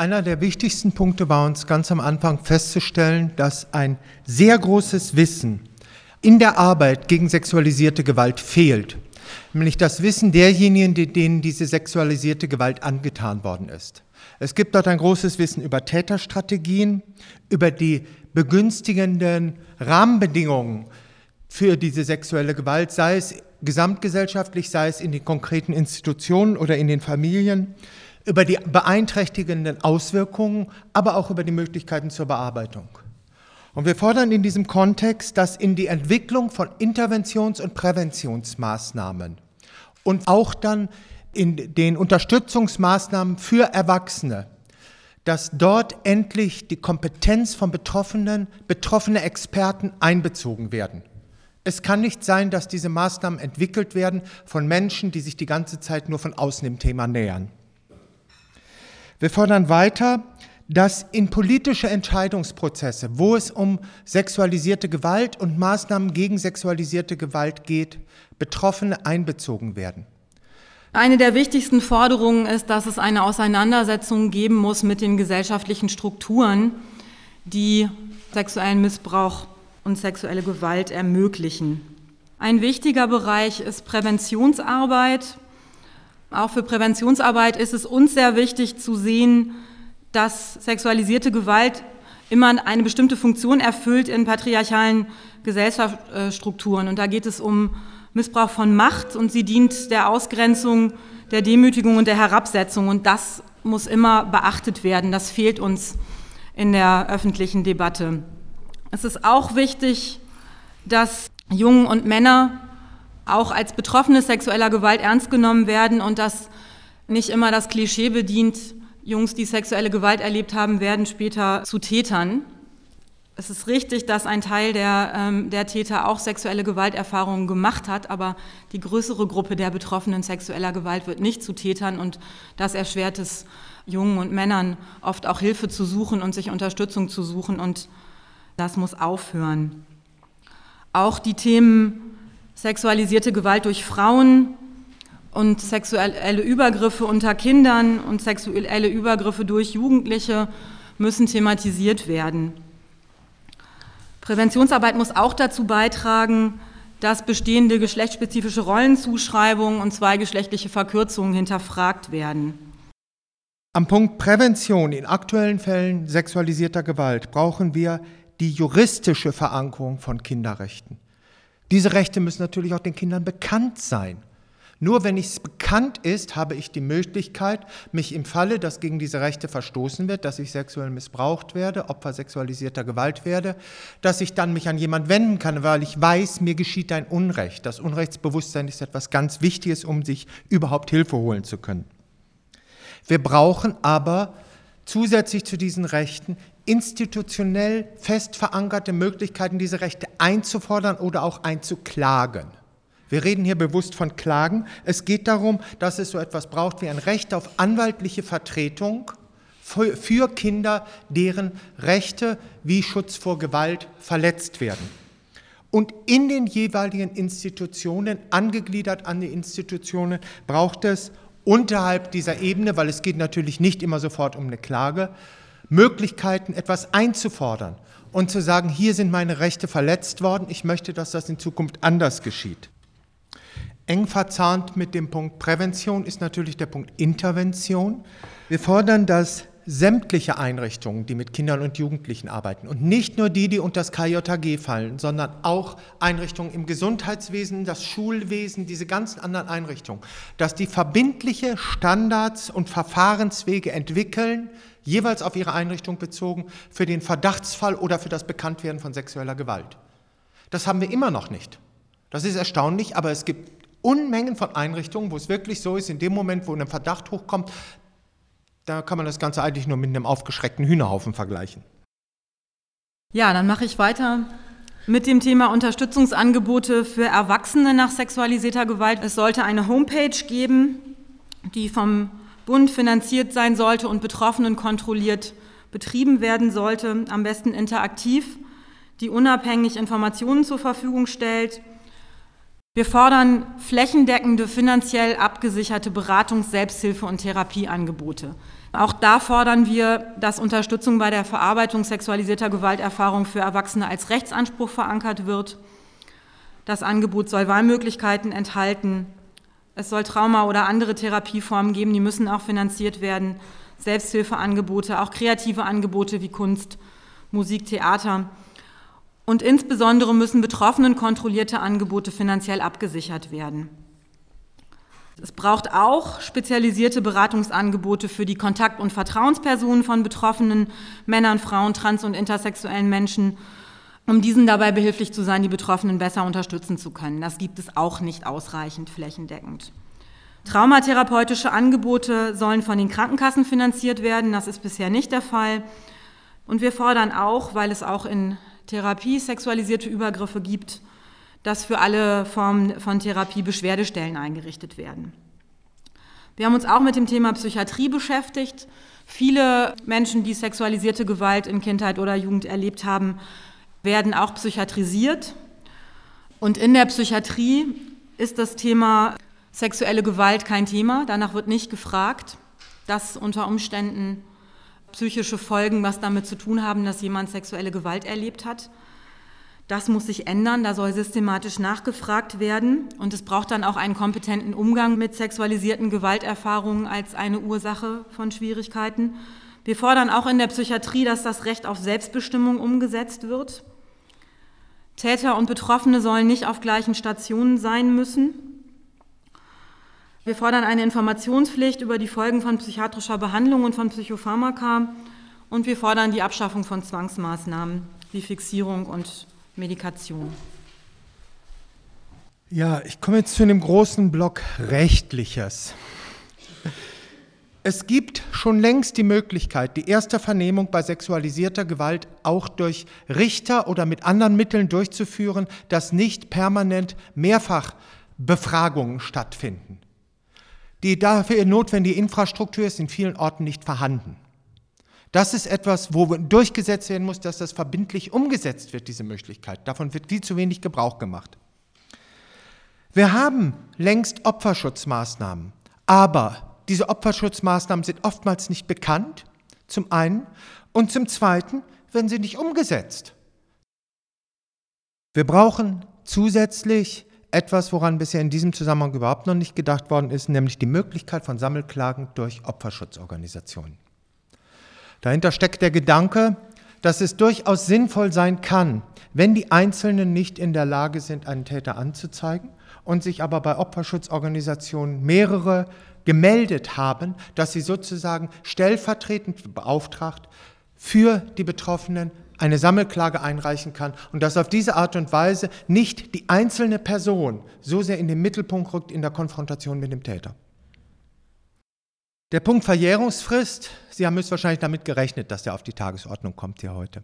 Einer der wichtigsten Punkte war uns ganz am Anfang festzustellen, dass ein sehr großes Wissen in der Arbeit gegen sexualisierte Gewalt fehlt. Nämlich das Wissen derjenigen, denen diese sexualisierte Gewalt angetan worden ist. Es gibt dort ein großes Wissen über Täterstrategien, über die begünstigenden Rahmenbedingungen für diese sexuelle Gewalt, sei es gesamtgesellschaftlich, sei es in den konkreten Institutionen oder in den Familien, über die beeinträchtigenden Auswirkungen, aber auch über die Möglichkeiten zur Bearbeitung. Und wir fordern in diesem Kontext, dass in die Entwicklung von Interventions- und Präventionsmaßnahmen und auch dann in den Unterstützungsmaßnahmen für Erwachsene, dass dort endlich die Kompetenz von Betroffenen, betroffene Experten einbezogen werden. Es kann nicht sein, dass diese Maßnahmen entwickelt werden von Menschen, die sich die ganze Zeit nur von außen dem Thema nähern. Wir fordern weiter, dass in politische Entscheidungsprozesse, wo es um sexualisierte Gewalt und Maßnahmen gegen sexualisierte Gewalt geht, Betroffene einbezogen werden. Eine der wichtigsten Forderungen ist, dass es eine Auseinandersetzung geben muss mit den gesellschaftlichen Strukturen, die sexuellen Missbrauch und sexuelle Gewalt ermöglichen. Ein wichtiger Bereich ist Präventionsarbeit. Auch für Präventionsarbeit ist es uns sehr wichtig zu sehen, dass sexualisierte Gewalt immer eine bestimmte Funktion erfüllt in patriarchalen Gesellschaftsstrukturen. Und da geht es um Missbrauch von Macht und sie dient der Ausgrenzung, der Demütigung und der Herabsetzung. Und das muss immer beachtet werden. Das fehlt uns in der öffentlichen Debatte. Es ist auch wichtig, dass Jungen und Männer auch als Betroffene sexueller Gewalt ernst genommen werden und dass nicht immer das Klischee bedient, Jungs, die sexuelle Gewalt erlebt haben, werden später zu Tätern. Es ist richtig, dass ein Teil der, ähm, der Täter auch sexuelle Gewalterfahrungen gemacht hat, aber die größere Gruppe der Betroffenen sexueller Gewalt wird nicht zu Tätern und das erschwert es Jungen und Männern oft auch Hilfe zu suchen und sich Unterstützung zu suchen und das muss aufhören. Auch die Themen sexualisierte Gewalt durch Frauen und sexuelle Übergriffe unter Kindern und sexuelle Übergriffe durch Jugendliche müssen thematisiert werden. Präventionsarbeit muss auch dazu beitragen, dass bestehende geschlechtsspezifische Rollenzuschreibungen und zweigeschlechtliche Verkürzungen hinterfragt werden. Am Punkt Prävention in aktuellen Fällen sexualisierter Gewalt brauchen wir die juristische Verankerung von Kinderrechten. Diese Rechte müssen natürlich auch den Kindern bekannt sein. Nur wenn es bekannt ist, habe ich die Möglichkeit, mich im Falle, dass gegen diese Rechte verstoßen wird, dass ich sexuell missbraucht werde, Opfer sexualisierter Gewalt werde, dass ich dann mich an jemand wenden kann, weil ich weiß, mir geschieht ein Unrecht. Das Unrechtsbewusstsein ist etwas ganz Wichtiges, um sich überhaupt Hilfe holen zu können. Wir brauchen aber zusätzlich zu diesen Rechten institutionell fest verankerte Möglichkeiten, diese Rechte einzufordern oder auch einzuklagen. Wir reden hier bewusst von Klagen. Es geht darum, dass es so etwas braucht wie ein Recht auf anwaltliche Vertretung für Kinder, deren Rechte wie Schutz vor Gewalt verletzt werden. Und in den jeweiligen Institutionen, angegliedert an die Institutionen, braucht es unterhalb dieser Ebene, weil es geht natürlich nicht immer sofort um eine Klage, Möglichkeiten, etwas einzufordern und zu sagen, hier sind meine Rechte verletzt worden, ich möchte, dass das in Zukunft anders geschieht. Eng verzahnt mit dem Punkt Prävention ist natürlich der Punkt Intervention. Wir fordern, dass sämtliche Einrichtungen, die mit Kindern und Jugendlichen arbeiten und nicht nur die, die unter das KJG fallen, sondern auch Einrichtungen im Gesundheitswesen, das Schulwesen, diese ganzen anderen Einrichtungen, dass die verbindliche Standards und Verfahrenswege entwickeln, jeweils auf ihre Einrichtung bezogen, für den Verdachtsfall oder für das Bekanntwerden von sexueller Gewalt. Das haben wir immer noch nicht. Das ist erstaunlich, aber es gibt Unmengen von Einrichtungen, wo es wirklich so ist, in dem Moment, wo ein Verdacht hochkommt, da kann man das Ganze eigentlich nur mit einem aufgeschreckten Hühnerhaufen vergleichen. Ja, dann mache ich weiter mit dem Thema Unterstützungsangebote für Erwachsene nach sexualisierter Gewalt. Es sollte eine Homepage geben, die vom Bund finanziert sein sollte und Betroffenen kontrolliert betrieben werden sollte, am besten interaktiv, die unabhängig Informationen zur Verfügung stellt. Wir fordern flächendeckende, finanziell abgesicherte Beratungs-, Selbsthilfe- und Therapieangebote. Auch da fordern wir, dass Unterstützung bei der Verarbeitung sexualisierter Gewalterfahrung für Erwachsene als Rechtsanspruch verankert wird. Das Angebot soll Wahlmöglichkeiten enthalten. Es soll Trauma- oder andere Therapieformen geben, die müssen auch finanziert werden. Selbsthilfeangebote, auch kreative Angebote wie Kunst, Musik, Theater. Und insbesondere müssen Betroffenen kontrollierte Angebote finanziell abgesichert werden. Es braucht auch spezialisierte Beratungsangebote für die Kontakt- und Vertrauenspersonen von betroffenen Männern, Frauen, trans- und intersexuellen Menschen, um diesen dabei behilflich zu sein, die Betroffenen besser unterstützen zu können. Das gibt es auch nicht ausreichend flächendeckend. Traumatherapeutische Angebote sollen von den Krankenkassen finanziert werden. Das ist bisher nicht der Fall. Und wir fordern auch, weil es auch in Therapie sexualisierte Übergriffe gibt, dass für alle Formen von Therapie Beschwerdestellen eingerichtet werden. Wir haben uns auch mit dem Thema Psychiatrie beschäftigt. Viele Menschen, die sexualisierte Gewalt in Kindheit oder Jugend erlebt haben, werden auch psychiatrisiert. Und in der Psychiatrie ist das Thema sexuelle Gewalt kein Thema. Danach wird nicht gefragt, dass unter Umständen psychische Folgen was damit zu tun haben, dass jemand sexuelle Gewalt erlebt hat. Das muss sich ändern, da soll systematisch nachgefragt werden und es braucht dann auch einen kompetenten Umgang mit sexualisierten Gewalterfahrungen als eine Ursache von Schwierigkeiten. Wir fordern auch in der Psychiatrie, dass das Recht auf Selbstbestimmung umgesetzt wird. Täter und Betroffene sollen nicht auf gleichen Stationen sein müssen. Wir fordern eine Informationspflicht über die Folgen von psychiatrischer Behandlung und von Psychopharmaka und wir fordern die Abschaffung von Zwangsmaßnahmen wie Fixierung und Medikation. Ja, ich komme jetzt zu einem großen Block Rechtliches. Es gibt schon längst die Möglichkeit, die erste Vernehmung bei sexualisierter Gewalt auch durch Richter oder mit anderen Mitteln durchzuführen, dass nicht permanent Mehrfachbefragungen stattfinden. Die dafür notwendige Infrastruktur ist in vielen Orten nicht vorhanden. Das ist etwas, wo durchgesetzt werden muss, dass das verbindlich umgesetzt wird, diese Möglichkeit. Davon wird viel zu wenig Gebrauch gemacht. Wir haben längst Opferschutzmaßnahmen, aber diese Opferschutzmaßnahmen sind oftmals nicht bekannt, zum einen, und zum zweiten werden sie nicht umgesetzt. Wir brauchen zusätzlich etwas, woran bisher in diesem Zusammenhang überhaupt noch nicht gedacht worden ist, nämlich die Möglichkeit von Sammelklagen durch Opferschutzorganisationen. Dahinter steckt der Gedanke, dass es durchaus sinnvoll sein kann, wenn die Einzelnen nicht in der Lage sind, einen Täter anzuzeigen und sich aber bei Opferschutzorganisationen mehrere gemeldet haben, dass sie sozusagen stellvertretend beauftragt für die Betroffenen eine Sammelklage einreichen kann und dass auf diese Art und Weise nicht die einzelne Person so sehr in den Mittelpunkt rückt in der Konfrontation mit dem Täter. Der Punkt Verjährungsfrist, Sie haben höchstwahrscheinlich damit gerechnet, dass der auf die Tagesordnung kommt hier heute.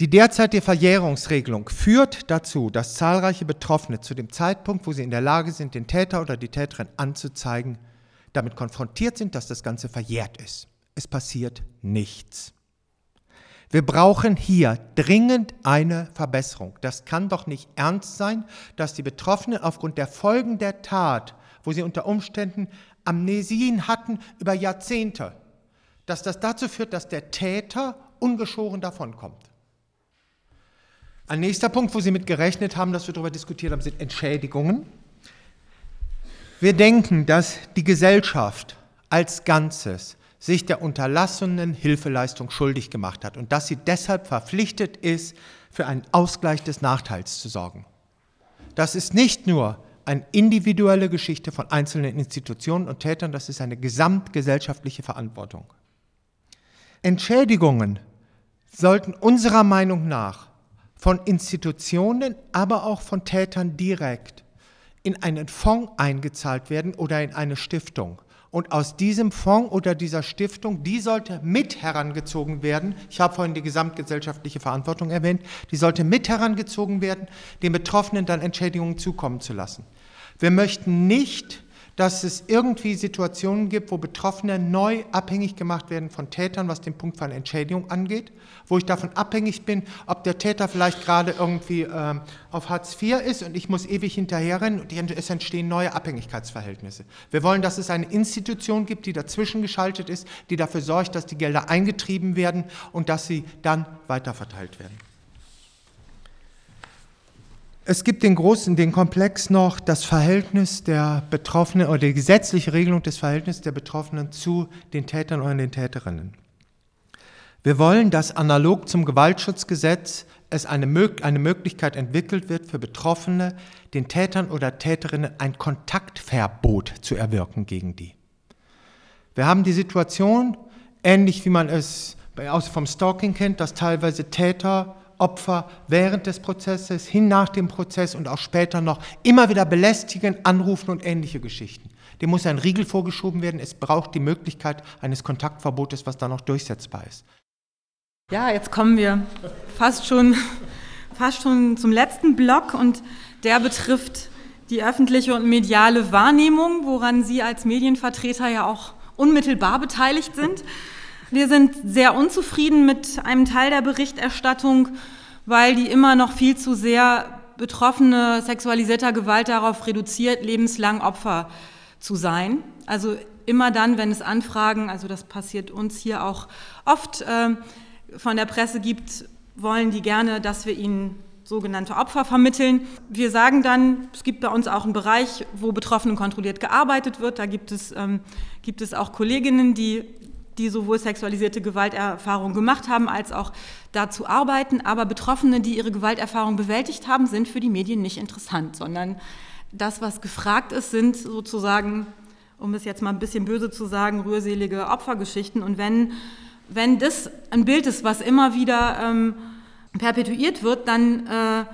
Die derzeitige Verjährungsregelung führt dazu, dass zahlreiche Betroffene zu dem Zeitpunkt, wo sie in der Lage sind, den Täter oder die Täterin anzuzeigen, damit konfrontiert sind, dass das Ganze verjährt ist. Es passiert nichts. Wir brauchen hier dringend eine Verbesserung. Das kann doch nicht ernst sein, dass die Betroffenen aufgrund der Folgen der Tat, wo sie unter Umständen Amnesien hatten über Jahrzehnte, dass das dazu führt, dass der Täter ungeschoren davonkommt. Ein nächster Punkt, wo Sie mit gerechnet haben, dass wir darüber diskutiert haben, sind Entschädigungen. Wir denken, dass die Gesellschaft als Ganzes sich der unterlassenen Hilfeleistung schuldig gemacht hat und dass sie deshalb verpflichtet ist, für einen Ausgleich des Nachteils zu sorgen. Das ist nicht nur eine individuelle Geschichte von einzelnen Institutionen und Tätern, das ist eine gesamtgesellschaftliche Verantwortung. Entschädigungen sollten unserer Meinung nach von Institutionen, aber auch von Tätern direkt in einen Fonds eingezahlt werden oder in eine Stiftung. Und aus diesem Fonds oder dieser Stiftung, die sollte mit herangezogen werden. Ich habe vorhin die gesamtgesellschaftliche Verantwortung erwähnt. Die sollte mit herangezogen werden, den Betroffenen dann Entschädigungen zukommen zu lassen. Wir möchten nicht, dass es irgendwie Situationen gibt, wo Betroffene neu abhängig gemacht werden von Tätern, was den Punkt von Entschädigung angeht, wo ich davon abhängig bin, ob der Täter vielleicht gerade irgendwie äh, auf Hartz IV ist und ich muss ewig hinterherrennen und es entstehen neue Abhängigkeitsverhältnisse. Wir wollen, dass es eine Institution gibt, die dazwischen geschaltet ist, die dafür sorgt, dass die Gelder eingetrieben werden und dass sie dann weiterverteilt werden. Es gibt den großen, den Komplex noch das Verhältnis der Betroffenen oder die gesetzliche Regelung des Verhältnisses der Betroffenen zu den Tätern oder den Täterinnen. Wir wollen, dass analog zum Gewaltschutzgesetz es eine, eine Möglichkeit entwickelt wird für Betroffene, den Tätern oder Täterinnen ein Kontaktverbot zu erwirken gegen die. Wir haben die Situation, ähnlich wie man es vom Stalking kennt, dass teilweise Täter Opfer während des Prozesses, hin nach dem Prozess und auch später noch immer wieder belästigen, anrufen und ähnliche Geschichten. Dem muss ein Riegel vorgeschoben werden. Es braucht die Möglichkeit eines Kontaktverbotes, was da noch durchsetzbar ist. Ja, jetzt kommen wir fast schon, fast schon zum letzten Block und der betrifft die öffentliche und mediale Wahrnehmung, woran Sie als Medienvertreter ja auch unmittelbar beteiligt sind. Wir sind sehr unzufrieden mit einem Teil der Berichterstattung, weil die immer noch viel zu sehr Betroffene sexualisierter Gewalt darauf reduziert, lebenslang Opfer zu sein. Also immer dann, wenn es Anfragen, also das passiert uns hier auch oft, äh, von der Presse gibt, wollen die gerne, dass wir ihnen sogenannte Opfer vermitteln. Wir sagen dann, es gibt bei uns auch einen Bereich, wo Betroffenen kontrolliert gearbeitet wird. Da gibt es, ähm, gibt es auch Kolleginnen, die die sowohl sexualisierte Gewalterfahrungen gemacht haben, als auch dazu arbeiten. Aber Betroffene, die ihre Gewalterfahrung bewältigt haben, sind für die Medien nicht interessant, sondern das, was gefragt ist, sind sozusagen, um es jetzt mal ein bisschen böse zu sagen, rührselige Opfergeschichten. Und wenn, wenn das ein Bild ist, was immer wieder ähm, perpetuiert wird, dann... Äh,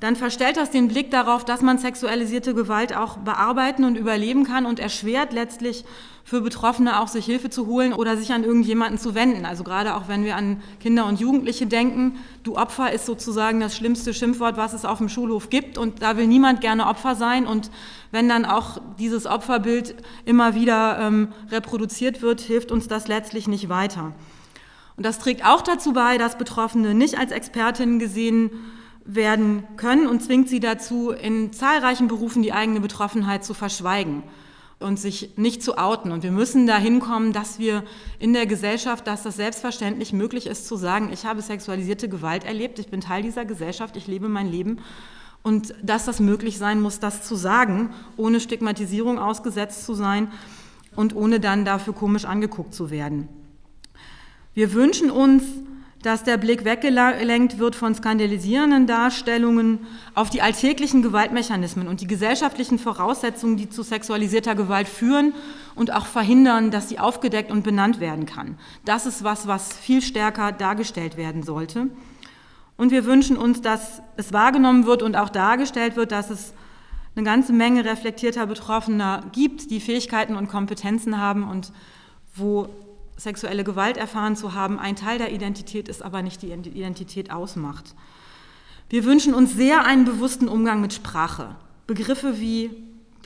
dann verstellt das den Blick darauf, dass man sexualisierte Gewalt auch bearbeiten und überleben kann und erschwert letztlich für Betroffene auch sich Hilfe zu holen oder sich an irgendjemanden zu wenden. Also gerade auch wenn wir an Kinder und Jugendliche denken, du Opfer ist sozusagen das schlimmste Schimpfwort, was es auf dem Schulhof gibt und da will niemand gerne Opfer sein und wenn dann auch dieses Opferbild immer wieder ähm, reproduziert wird, hilft uns das letztlich nicht weiter. Und das trägt auch dazu bei, dass Betroffene nicht als Expertinnen gesehen werden können und zwingt sie dazu, in zahlreichen Berufen die eigene Betroffenheit zu verschweigen und sich nicht zu outen. Und wir müssen dahin kommen, dass wir in der Gesellschaft, dass das selbstverständlich möglich ist, zu sagen, ich habe sexualisierte Gewalt erlebt, ich bin Teil dieser Gesellschaft, ich lebe mein Leben. Und dass das möglich sein muss, das zu sagen, ohne Stigmatisierung ausgesetzt zu sein und ohne dann dafür komisch angeguckt zu werden. Wir wünschen uns, dass der Blick weggelenkt wird von skandalisierenden Darstellungen auf die alltäglichen Gewaltmechanismen und die gesellschaftlichen Voraussetzungen, die zu sexualisierter Gewalt führen und auch verhindern, dass sie aufgedeckt und benannt werden kann. Das ist was, was viel stärker dargestellt werden sollte. Und wir wünschen uns, dass es wahrgenommen wird und auch dargestellt wird, dass es eine ganze Menge reflektierter Betroffener gibt, die Fähigkeiten und Kompetenzen haben und wo sexuelle Gewalt erfahren zu haben, ein Teil der Identität ist, aber nicht die Identität ausmacht. Wir wünschen uns sehr einen bewussten Umgang mit Sprache. Begriffe wie,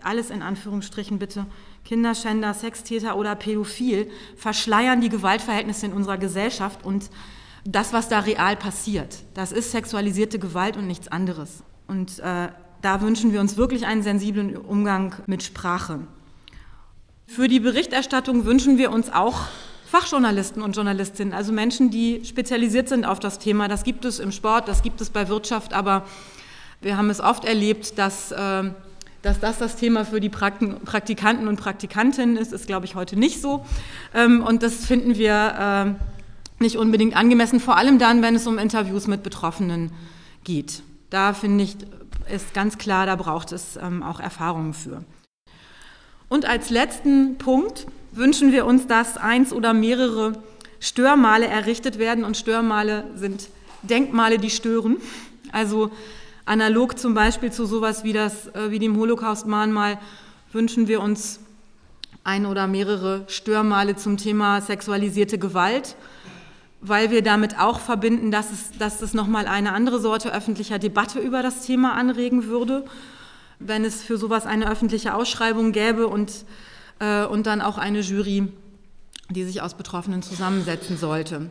alles in Anführungsstrichen bitte, Kinderschänder, Sextäter oder Pädophil verschleiern die Gewaltverhältnisse in unserer Gesellschaft und das, was da real passiert. Das ist sexualisierte Gewalt und nichts anderes. Und äh, da wünschen wir uns wirklich einen sensiblen Umgang mit Sprache. Für die Berichterstattung wünschen wir uns auch Fachjournalisten und Journalistinnen, also Menschen, die spezialisiert sind auf das Thema. Das gibt es im Sport, das gibt es bei Wirtschaft, aber wir haben es oft erlebt, dass, äh, dass das das Thema für die Praktikanten und Praktikantinnen ist, ist, glaube ich, heute nicht so. Ähm, und das finden wir äh, nicht unbedingt angemessen, vor allem dann, wenn es um Interviews mit Betroffenen geht. Da finde ich, ist ganz klar, da braucht es ähm, auch Erfahrungen für. Und als letzten Punkt wünschen wir uns, dass eins oder mehrere Störmale errichtet werden. Und Störmale sind Denkmale, die stören. Also analog zum Beispiel zu sowas wie, das, äh, wie dem Holocaust-Mahnmal wünschen wir uns ein oder mehrere Störmale zum Thema sexualisierte Gewalt, weil wir damit auch verbinden, dass es, dass es nochmal eine andere Sorte öffentlicher Debatte über das Thema anregen würde wenn es für sowas eine öffentliche Ausschreibung gäbe und, und dann auch eine Jury, die sich aus Betroffenen zusammensetzen sollte.